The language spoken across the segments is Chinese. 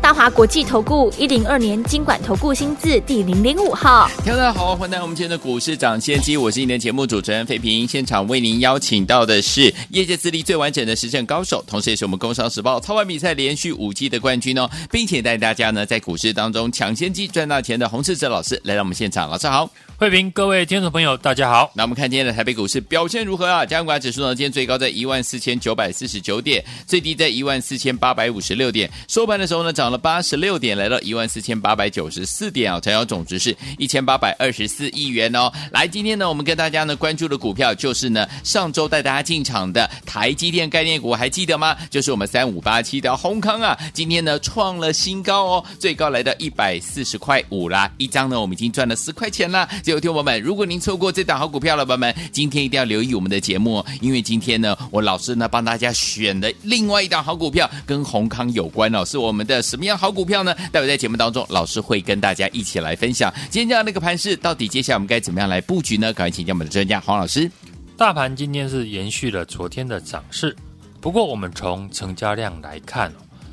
大华国际投顾一零二年金管投顾新字第零零五号，大家好，欢迎来到我们今天的股市涨先机，我是今天的节目主持人费平，现场为您邀请到的是业界资历最完整的实战高手，同时也是我们工商时报操盘比赛连续五季的冠军哦，并且带大家呢在股市当中抢先机赚大钱的洪世哲老师来到我们现场，老师好。慧平，各位听众朋友，大家好。那我们看今天的台北股市表现如何啊？加权指数呢，今天最高在一万四千九百四十九点，最低在一万四千八百五十六点，收盘的时候呢，涨了八十六点，来到一万四千八百九十四点啊，成交总值是一千八百二十四亿元哦。来，今天呢，我们跟大家呢关注的股票就是呢，上周带大家进场的台积电概念股，还记得吗？就是我们三五八七的閎康啊，今天呢创了新高哦，最高来到一百四十块五啦，一张呢我们已经赚了十块钱啦。最后，听友们，如果您错过这档好股票了，朋友们，今天一定要留意我们的节目，因为今天呢，我老师呢帮大家选的另外一档好股票跟閎康有关哦，是我们的什么样好股票呢？待会在节目当中，老师会跟大家一起来分享。今天这样的一个盘势，到底接下来我们该怎么样来布局呢？赶快请教我们的专家黄老师。大盘今天是延续了昨天的涨势，不过我们从成交量来看，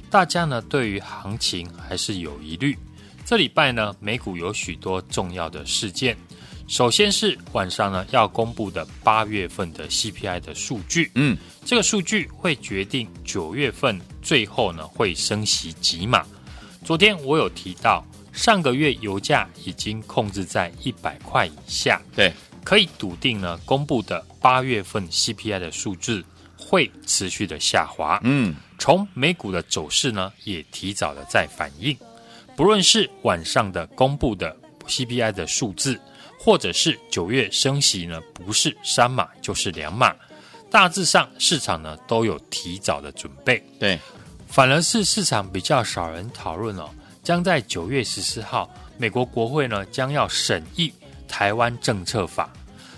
大家呢对于行情还是有疑虑。这礼拜呢，美股有许多重要的事件。首先是晚上呢要公布的八月份的 CPI 的数据，嗯，这个数据会决定九月份最后呢会升息几码。昨天我有提到，上个月油价已经控制在一百块以下，对，可以笃定呢公布的八月份 CPI 的数字会持续的下滑，嗯，从美股的走势呢也提早的在反应，不论是晚上的公布的 CPI 的数字。或者是九月升息呢，不是三码就是两码，大致上市场呢都有提早的准备。对，反而是市场比较少人讨论哦，将在九月十四号，美国国会呢将要审议台湾政策法。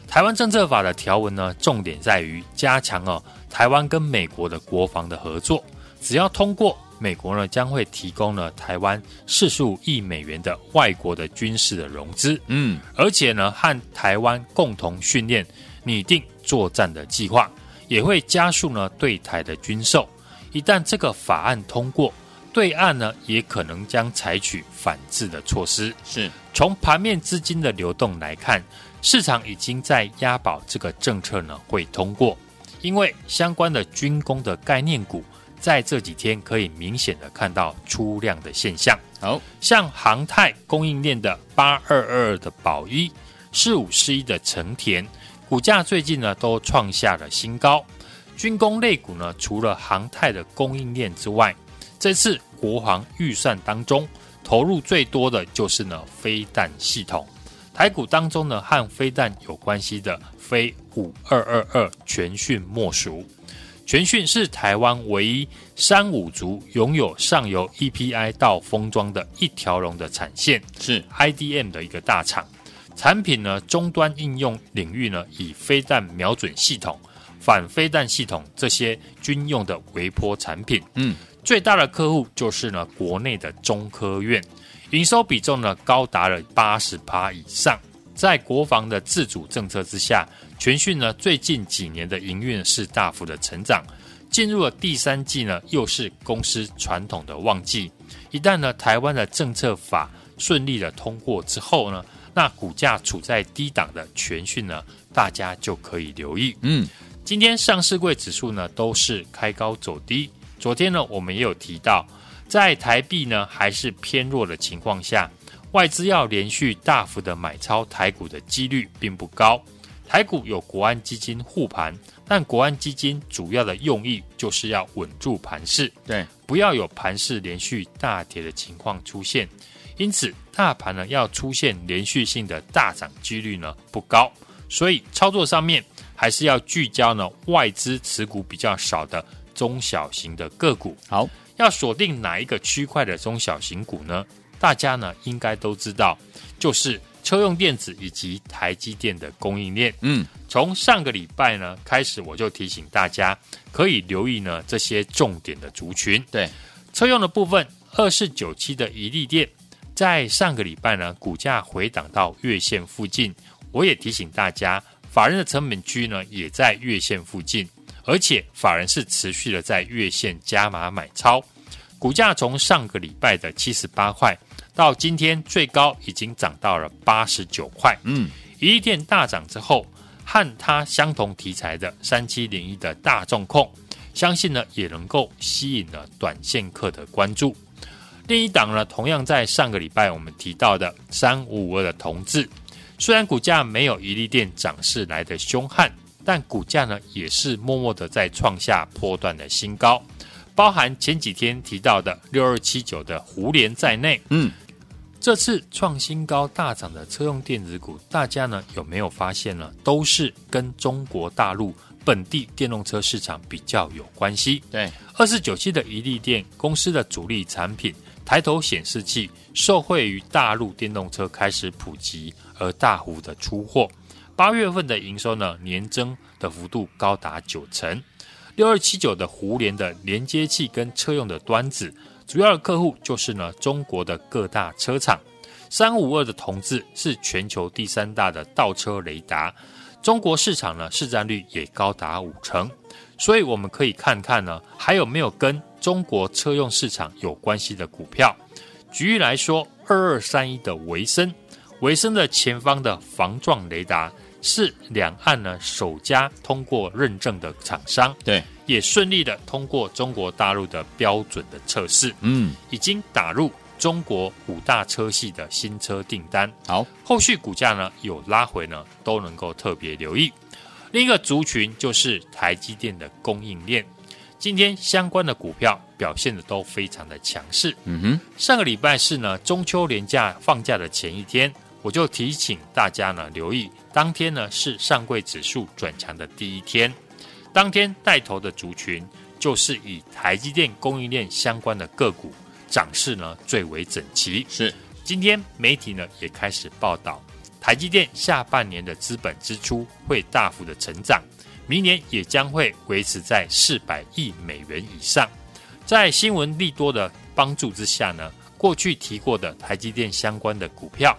台湾政策法的条文呢，重点在于加强哦台湾跟美国的国防的合作，只要通过。美国呢将会提供呢台湾四十五亿美元的外国的军事的融资，嗯，而且呢和台湾共同训练、拟定作战的计划，也会加速呢对台的军售。一旦这个法案通过，对岸呢也可能将采取反制的措施。是从盘面资金的流动来看，市场已经在押宝这个政策呢会通过，因为相关的军工的概念股。在这几天可以明显的看到出量的现象，好像航太供应链的八二二的宝一、四五四一的成田，股价最近呢都创下了新高。军工类股呢，除了航太的供应链之外，这次国防预算当中投入最多的就是呢飞弹系统。台股当中呢和飞弹有关系的非五二二二全讯莫属。全讯是台湾唯一三五族拥有上游 EPI 到封装的一条龙的产线，是 IDM 的一个大厂。产品呢，终端应用领域呢，以飞弹瞄准系统、反飞弹系统这些军用的微波产品。嗯，最大的客户就是呢，国内的中科院，营收比重呢高达了八十趴以上。在国防的自主政策之下，全讯呢最近几年的营运是大幅的成长，进入了第三季呢，又是公司传统的旺季。一旦呢台湾的政策法顺利的通过之后呢，那股价处在低档的全讯呢，大家就可以留意。嗯，今天上市柜指数呢都是开高走低。昨天呢我们也有提到，在台币呢还是偏弱的情况下。外资要连续大幅的买超台股的几率并不高，台股有国安基金护盘，但国安基金主要的用意就是要稳住盘势，对，不要有盘势连续大跌的情况出现，因此大盘呢要出现连续性的大涨几率呢不高，所以操作上面还是要聚焦呢外资持股比较少的中小型的个股，好，要锁定哪一个区块的中小型股呢？大家呢应该都知道，就是车用电子以及台积电的供应链。嗯，从上个礼拜呢开始，我就提醒大家可以留意呢这些重点的族群。对，车用的部分，二四九七的一利电，在上个礼拜呢股价回档到月线附近，我也提醒大家，法人的成本区呢也在月线附近，而且法人是持续的在月线加码买超。股价从上个礼拜的七十八块，到今天最高已经涨到了八十九块。嗯，怡利电大涨之后，和它相同题材的三七零一的大众控，相信呢也能够吸引了短线客的关注。另一档呢，同样在上个礼拜我们提到的三五五二的同志，虽然股价没有一利电涨势来的凶悍，但股价呢也是默默的在创下波段的新高。包含前几天提到的六二七九的胡联在内，嗯，这次创新高大涨的车用电子股，大家呢有没有发现呢？都是跟中国大陆本地电动车市场比较有关系。对，二四九七的一利电公司的主力产品抬头显示器，受惠于大陆电动车开始普及而大幅的出货，八月份的营收呢年增的幅度高达九成。六二七九的胡联的连接器跟车用的端子，主要的客户就是呢中国的各大车厂。三五二的同志是全球第三大的倒车雷达，中国市场呢市占率也高达五成。所以我们可以看看呢还有没有跟中国车用市场有关系的股票。举例来说，二二三一的维森，维森的前方的防撞雷达。是两岸呢首家通过认证的厂商，对，也顺利的通过中国大陆的标准的测试，嗯，已经打入中国五大车系的新车订单。好，后续股价呢有拉回呢，都能够特别留意。另一个族群就是台积电的供应链，今天相关的股票表现的都非常的强势。嗯哼，上个礼拜是呢中秋连假放假的前一天。我就提醒大家呢，留意当天呢是上柜指数转强的第一天，当天带头的族群就是以台积电供应链相关的个股，涨势呢最为整齐。是，今天媒体呢也开始报道，台积电下半年的资本支出会大幅的成长，明年也将会维持在四百亿美元以上。在新闻利多的帮助之下呢，过去提过的台积电相关的股票。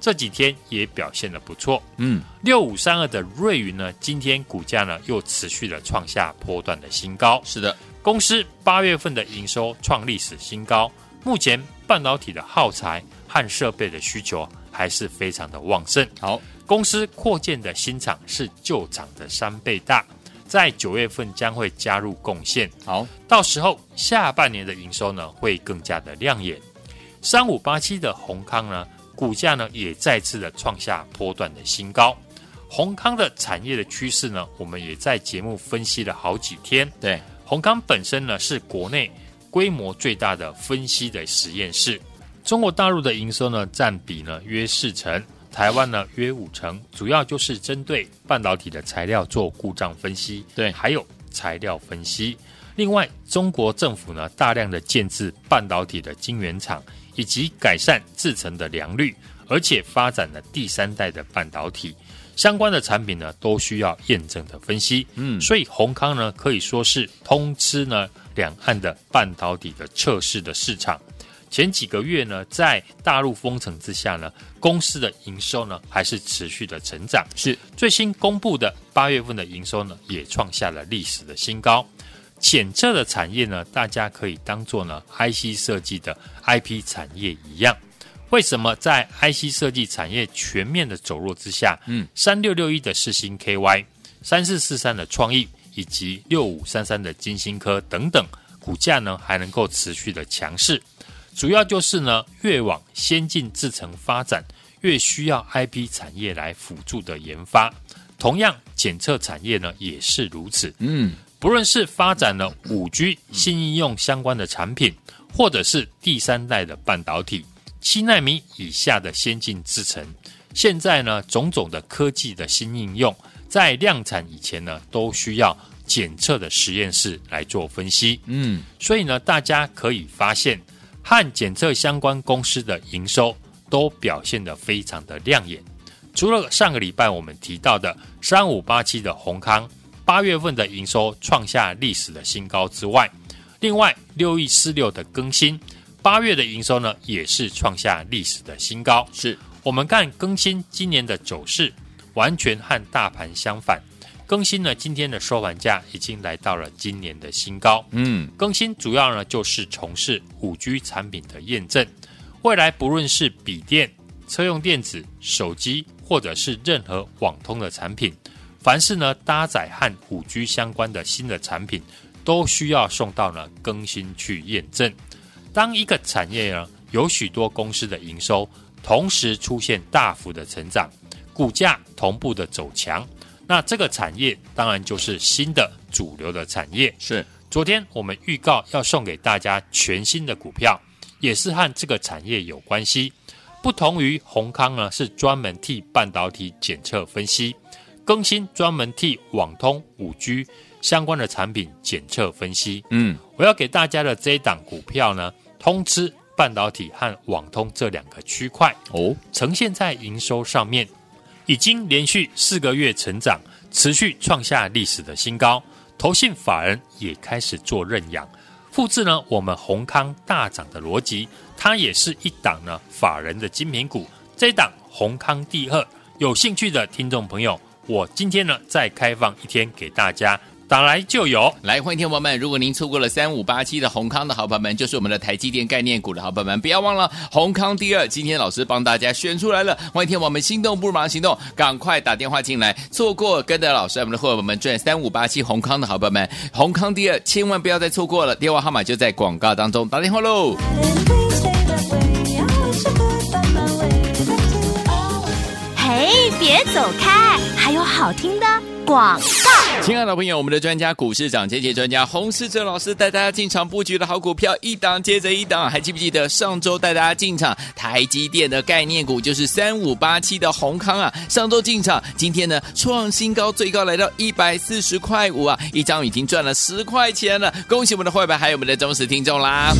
这几天也表现的不错，嗯，六五三二的瑞云呢，今天股价呢又持续的创下波段的新高。是的，公司八月份的营收创历史新高，目前半导体的耗材和设备的需求还是非常的旺盛。好，公司扩建的新厂是旧厂的三倍大，在九月份将会加入贡献。好，到时候下半年的营收呢会更加的亮眼。三五八七的宏康呢，股价呢也再次的创下波段的新高，宏康的产业的趋势呢，我们也在节目分析了好几天。对，宏康本身呢是国内规模最大的分析的实验室，中国大陆的营收呢占比呢约四成，台湾呢约五成，主要就是针对半导体的材料做故障分析，对，还有材料分析。另外，中国政府呢大量的建制半导体的晶圆厂。以及改善制程的良率，而且发展了第三代的半导体相关的产品呢，都需要验证的分析。嗯，所以宏康呢可以说是通吃呢两岸的半导体的测试的市场。前几个月呢，在大陆封城之下呢，公司的营收呢还是持续的成长。是最新公布的八月份的营收呢，也创下了历史的新高。检测的产业呢，大家可以当做呢 IC 设计的 IP 产业一样。为什么在 IC 设计产业全面的走弱之下，嗯，三六六一的世星 KY、三四四三的创意以及六五三三的金星科等等股价呢还能够持续的强势？主要就是呢，越往先进制程发展，越需要 IP 产业来辅助的研发。同样，检测产业呢也是如此。嗯。不论是发展了五 G 新应用相关的产品，或者是第三代的半导体七纳米以下的先进制程，现在呢种种的科技的新应用，在量产以前呢，都需要检测的实验室来做分析。嗯，所以呢，大家可以发现和检测相关公司的营收都表现得非常的亮眼。除了上个礼拜我们提到的三五八七的宏康，八月份的营收创下历史的新高之外，另外六一四六的更新，八月的营收呢也是创下历史的新高。是我们看更新今年的走势，完全和大盘相反。更新呢今天的收盘价已经来到了今年的新高。嗯，更新主要呢就是从事五 G 产品的验证，未来不论是笔电、车用电子、手机。或者是任何网通的产品，凡是呢搭载和五 G 相关的新的产品，都需要送到呢更新去验证。当一个产业呢有许多公司的营收同时出现大幅的成长，股价同步的走强，那这个产业当然就是新的主流的产业。是，昨天我们预告要送给大家全新的股票，也是和这个产业有关系。不同于宏康呢，是专门替半导体检测分析，更新专门替网通五 G 相关的产品检测分析。嗯，我要给大家的这一档股票呢，通知半导体和网通这两个区块哦，呈现在营收上面，已经连续四个月成长，持续创下历史的新高。投信法人也开始做认养，复制呢我们宏康大涨的逻辑。它也是一档呢法人的精品股，这一档宏康第二，有兴趣的听众朋友，我今天呢再开放一天给大家。打来就有，来欢迎听众朋友们。如果您错过了三五八七的宏康的好朋友们，就是我们的台积电概念股的好朋友们，不要忘了宏康第二。今天老师帮大家选出来了，欢迎听众朋友们心动不如马上行动，赶快打电话进来。错过跟着老师我们的伙伴们赚三五八七宏康的好朋友们，宏康第二千万不要再错过了。电话号码就在广告当中，打电话喽。嘿，别走开，还有好听的广告。亲爱的朋友，我们的专家股市涨跌跌专家洪世哲老师带大家进场布局的好股票，一档接着一档，还记不记得上周带大家进场台积电的概念股就是三五八七的宏康啊？上周进场，今天呢创新高，最高来到一百四十块五啊，一张已经赚了十块钱了，恭喜我们的会员还有我们的忠实听众啦！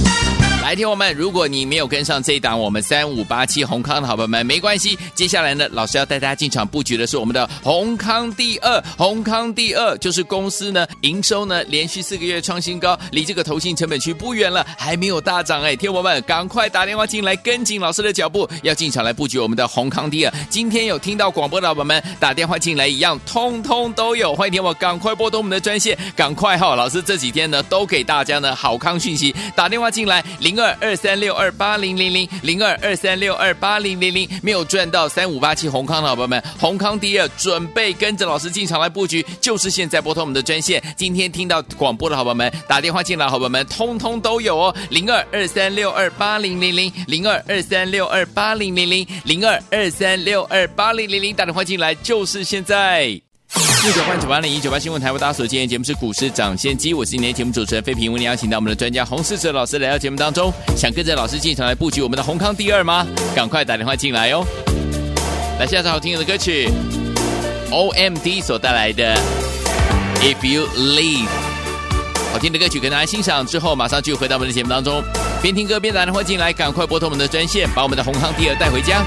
来听我们，如果你没有跟上这一档我们三五八七閎康的好朋友们，没关系，接下来呢，老师要带大家进场布局的是我们的閎康第二，閎康第二。就是公司呢，营收呢连续四个月创新高，离这个投信成本区不远了，还没有大涨哎，听友们赶快打电话进来，跟紧老师的脚步，要进场来布局我们的閎康第二。今天有听到广播的老板们打电话进来一样，通通都有，欢迎听我赶快拨通我们的专线，赶快哈、老师这几天呢都给大家呢好康讯息，打电话进来零零二二三六二八零零零零二二三六二八零零零，没有赚到三五八七红康的好朋友们，红康第二准备跟着老师进场来布局，就是现在拨通我们的专线，今天听到广播的好朋友们打电话进来，好朋友们通通都有哦，零二二三六二八零零零，零二二三六二八零零零，零二二三六二八零零零，打电话进来就是现在。六九八九八零一九八新闻台，为大家所见的节目是股市涨先机，我是今天节目主持人费平，为您邀请到我们的专家洪士哲老师来到节目当中，想跟着老师进场来布局我们的閎康第二吗？赶快打电话进来哦！来，下首好听的歌曲，OMD 所带来的。If you leave，好听的歌曲跟大家欣赏之后，马上就回到我们的节目当中，边听歌边打电话进来，赶快拨通我们的专线，把我们的閎康第二带回家。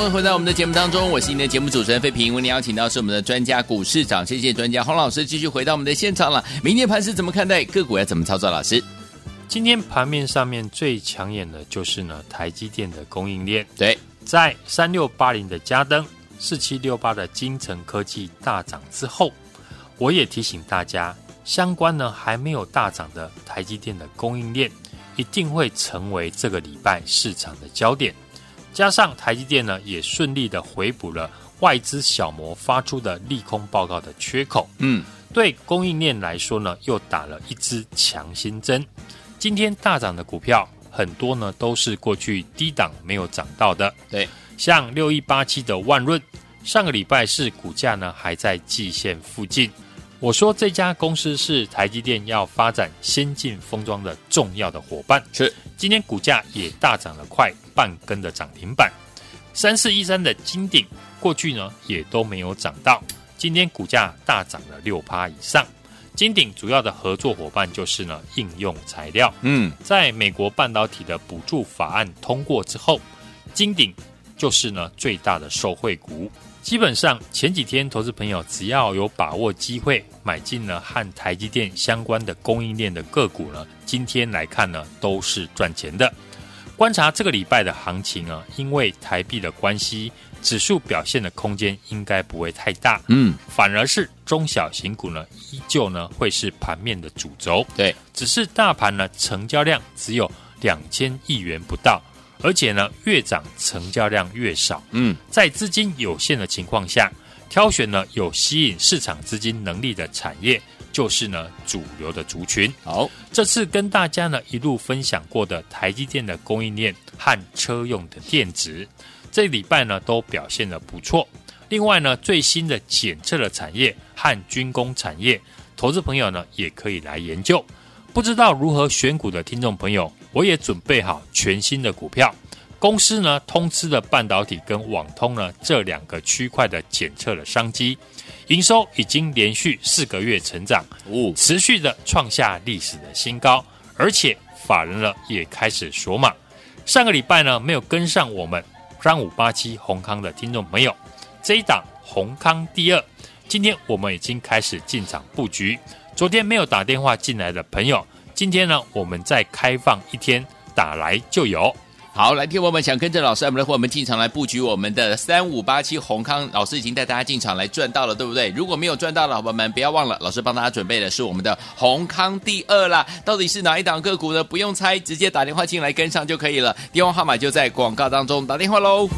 欢迎朋友回到我们的节目当中，我是您的节目主持人费平。为您邀请到是我们的专家股市长，谢谢专家洪老师继续回到我们的现场了。明天盘是怎么看待？个股要怎么操作？老师，今天盘面上面最抢眼的就是呢台积电的供应链。对，在三六八零的嘉登、四七六八的金城科技大涨之后，我也提醒大家，相关呢还没有大涨的台积电的供应链，一定会成为这个礼拜市场的焦点。加上台积电呢，也顺利的回补了外资小摩发出的利空报告的缺口。嗯，对供应链来说呢，又打了一支强心针。今天大涨的股票很多呢，都是过去低档没有涨到的。对，像六一八七的万润，上个礼拜是股价呢还在季线附近。我说这家公司是台积电要发展先进封装的重要的伙伴，是今天股价也大涨了快半根的涨停板。三四一三的金鼎过去呢也都没有涨到，今天股价大涨了六趴以上。金鼎主要的合作伙伴就是呢应用材料，嗯，在美国半导体的补助法案通过之后，金鼎就是呢最大的受惠股。基本上前几天，投资朋友只要有把握机会买进了和台积电相关的供应链的个股呢，今天来看呢都是赚钱的。观察这个礼拜的行情啊，因为台币的关系，指数表现的空间应该不会太大，嗯，反而是中小型股呢依旧呢会是盘面的主轴。对，只是大盘呢成交量只有两千亿元不到。而且呢，越涨成交量越少。嗯，在资金有限的情况下，挑选呢有吸引市场资金能力的产业，就是呢主流的族群。好，这次跟大家呢一路分享过的台积电的供应链和车用的电子，这礼拜呢都表现得不错。另外呢，最新的检测的产业和军工产业，投资朋友呢也可以来研究。不知道如何选股的听众朋友，我也准备好全新的股票。公司呢，通吃的半导体跟网通呢这两个区块的检测的商机，营收已经连续四个月成长，哦，持续的创下历史的新高，而且法人呢也开始锁码。上个礼拜呢没有跟上我们三五八七宏康的听众朋友，这一档宏康第二，今天我们已经开始进场布局。昨天没有打电话进来的朋友，今天呢，我们再开放一天，打来就有。好，来听我们想跟着老师，我们的伙伴们进场来布局我们的三五八七红康，老师已经带大家进场来赚到了，对不对？如果没有赚到的伙伴们，不要忘了，老师帮大家准备的是我们的红康第二啦。到底是哪一档个股呢？不用猜，直接打电话进来跟上就可以了。电话号码就在广告当中，打电话喽。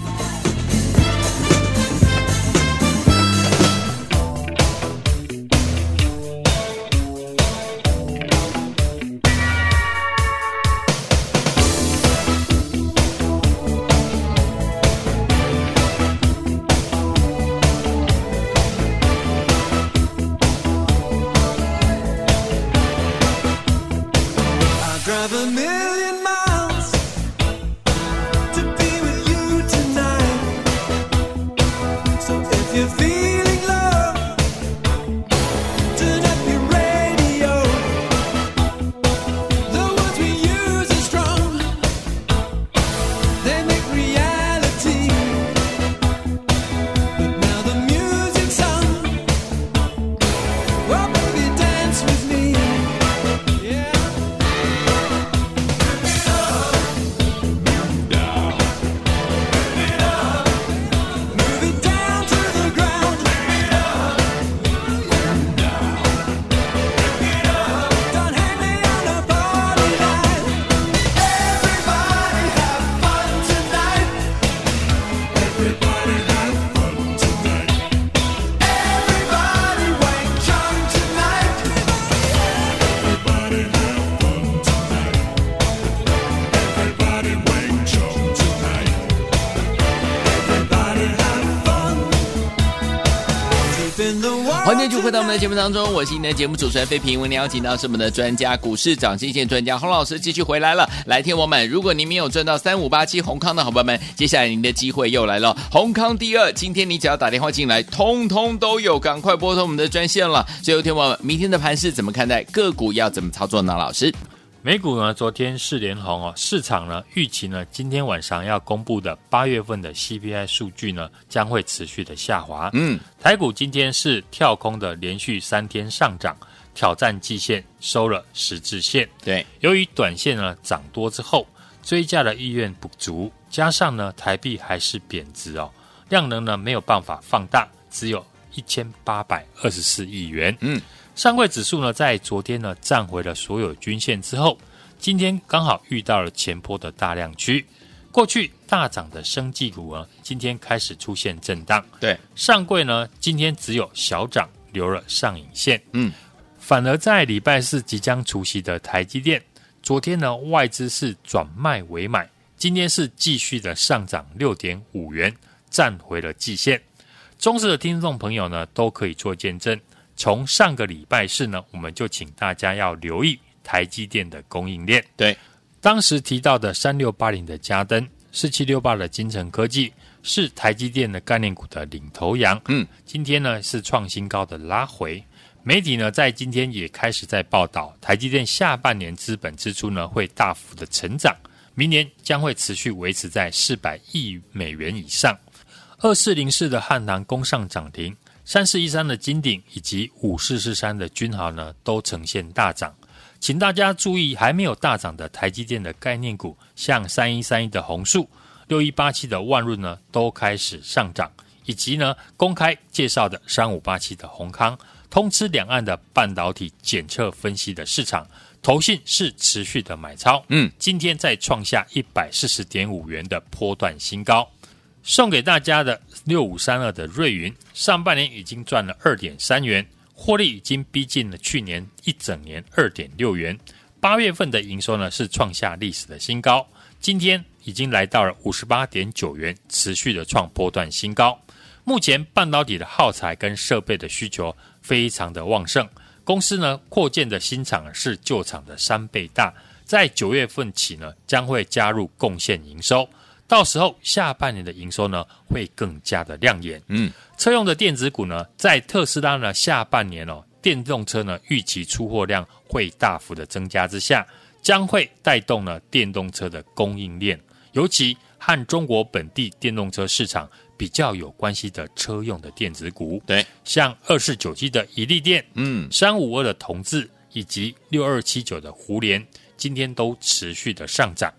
欢迎回到我们的节目当中，我是您的节目主持人费平。为您邀请到是我们的专家股市涨跌线专家洪老师继续回来了。来听我们，如果您没有赚到三五八七红康的好朋友们，接下来您的机会又来了。红康第二，今天你只要打电话进来，通通都有，赶快拨通我们的专线了。最后听我们明天的盘势怎么看待？个股要怎么操作呢？老师，美股呢，昨天是连红哦，市场呢预期呢，今天晚上要公布的八月份的 CPI 数据呢，将会持续的下滑。嗯，台股今天是跳空的连续三天上涨，挑战季线，收了十字线。对，由于短线呢涨多之后，追价的意愿不足，加上呢台币还是贬值哦，量能呢没有办法放大，只有一千八百二十四亿元。嗯。上柜指数呢，在昨天呢站回了所有均线之后，今天刚好遇到了前波的大量区，过去大涨的生技股呢，今天开始出现震荡。对，上柜呢今天只有小涨，留了上影线。嗯，反而在礼拜四即将除夕的台积电，昨天呢外资是转卖为买，今天是继续的上涨六点五元，站回了季线。忠实的听众朋友呢，都可以做见证。从上个礼拜四呢，我们就请大家要留意台积电的供应链。对，当时提到的三六八零的嘉登，四七六八的精成科技，是台积电的概念股的领头羊。嗯，今天呢是创新高的拉回。媒体呢在今天也开始在报道，台积电下半年资本支出呢会大幅的成长，明年将会持续维持在四百亿美元以上。二四零四的汉唐攻上涨停。三四一三的金鼎以及五四四三的君豪呢，都呈现大涨，请大家注意，还没有大涨的台积电的概念股，像三一三一的弘塑、六一八七的万润呢，都开始上涨，以及呢公开介绍的三五八七的宏康，通吃两岸的半导体检测分析的市场，投信是持续的买超，嗯，今天再创下一百四十点五元的波段新高。送给大家的六五三二的瑞云，上半年已经赚了二点三元，获利已经逼近了去年一整年二点六元。八月份的营收呢是创下历史的新高，今天已经来到了五十八点九元，持续的创波段新高。目前半导体的耗材跟设备的需求非常的旺盛，公司呢扩建的新厂是旧厂的三倍大，在九月份起呢将会加入贡献营收。到时候下半年的营收呢会更加的亮眼。嗯，车用的电子股呢，在特斯拉呢下半年哦，电动车呢预期出货量会大幅的增加之下，将会带动呢电动车的供应链，尤其和中国本地电动车市场比较有关系的车用的电子股，对，像二四九七的一利电，嗯，三五二的同志，以及六二七九的胡联，今天都持续的上涨。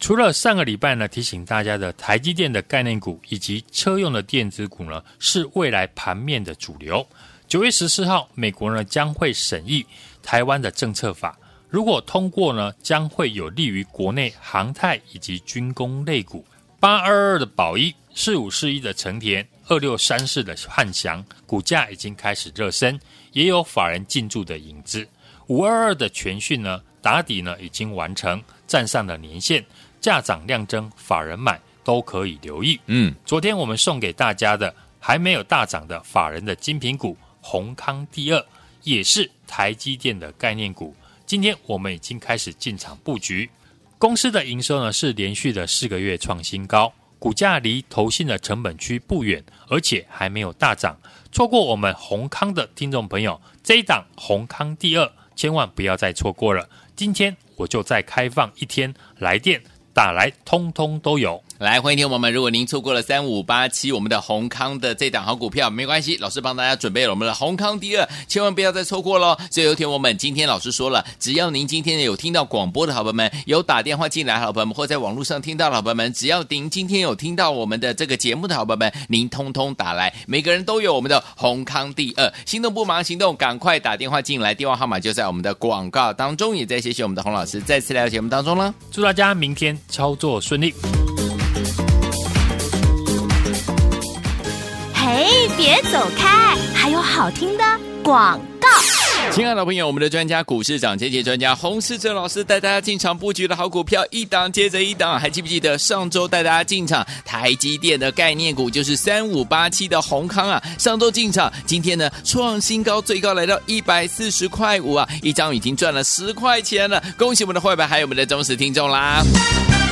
除了上个礼拜呢，提醒大家的台积电的概念股以及车用的电子股呢，是未来盘面的主流。九月十四号，美国呢将会审议台湾的政策法，如果通过呢，将会有利于国内航太以及军工类股。八二二的宝一，四五四一的成田，二六三四的汉翔，股价已经开始热身，也有法人进驻的影子。五二二的全讯呢，打底呢已经完成，站上了年线。价涨量增，法人买都可以留意。嗯，昨天我们送给大家的还没有大涨的法人的精品股，宏康第二也是台积电的概念股。今天我们已经开始进场布局。公司的营收呢是连续的四个月创新高，股价离投信的成本区不远，而且还没有大涨。错过我们宏康的听众朋友，这一档宏康第二千万不要再错过了。今天我就再开放一天来电。打来，通通都有。来，欢迎听友们。如果您错过了三五八七我们的閎康的这档好股票，没关系，老师帮大家准备了我们的閎康第二，千万不要再错过喽。所以有听我们，今天老师说了，只要您今天有听到广播的好朋友们，有打电话进来好朋友们，或在网络上听到的好朋友们，只要您今天有听到我们的这个节目的好朋友们，您通通打来，每个人都有我们的閎康第二。心动不忙行动，赶快打电话进来，电话号码就在我们的广告当中。也在谢谢我们的洪老师再次来到节目当中了。祝大家明天操作顺利。别走开，还有好听的广告。亲爱的朋友，我们的专家股市涨跌跌专家洪世哲老师带大家进场布局的好股票，一档接着一档，还记不记得上周带大家进场台积电的概念股，就是三五八七的宏康啊？上周进场，今天呢创新高，最高来到一百四十块五啊，一张已经赚了十块钱了，恭喜我们的会员还有我们的忠实听众啦！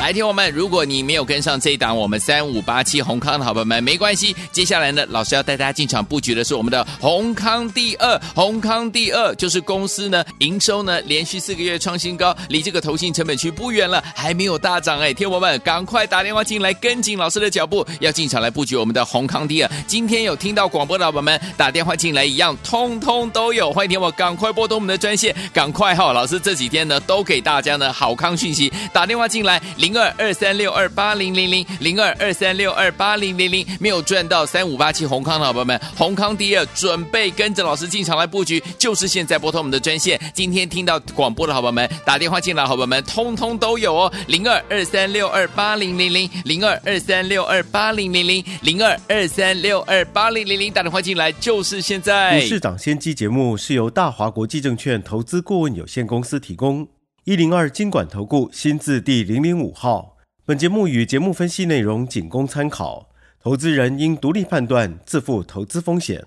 来，听我们，如果你没有跟上这一档我们三五八七閎康的好朋友们，没关系。接下来呢，老师要带大家进场布局的是我们的閎康第二，閎康第二就是公司呢营收呢连续四个月创新高，离这个投信成本区不远了，还没有大涨哎，听我们赶快打电话进来跟紧老师的脚步，要进场来布局我们的閎康第二。今天有听到广播的好朋友们打电话进来一样，通通都有，欢迎听我赶快拨通我们的专线，赶快哈，老师这几天呢都给大家呢好康讯息，打电话进来零二二三六二八零零零零二二三六二八零零零，没有赚到三五八七红康的好朋友们，红康第二准备跟着老师进场来布局，就是现在拨通我们的专线，今天听到广播的好朋友们打电话进来，好朋友们通通都有哦，零二二三六二八零零零零二二三六二八零零零零二二三六二八零零零，打电话进来就是现在。股市长先机节目是由大华国际证券投资顾问有限公司提供。一零二金管投顾新字第零零五号，本节目与节目分析内容仅供参考，投资人应独立判断，自负投资风险。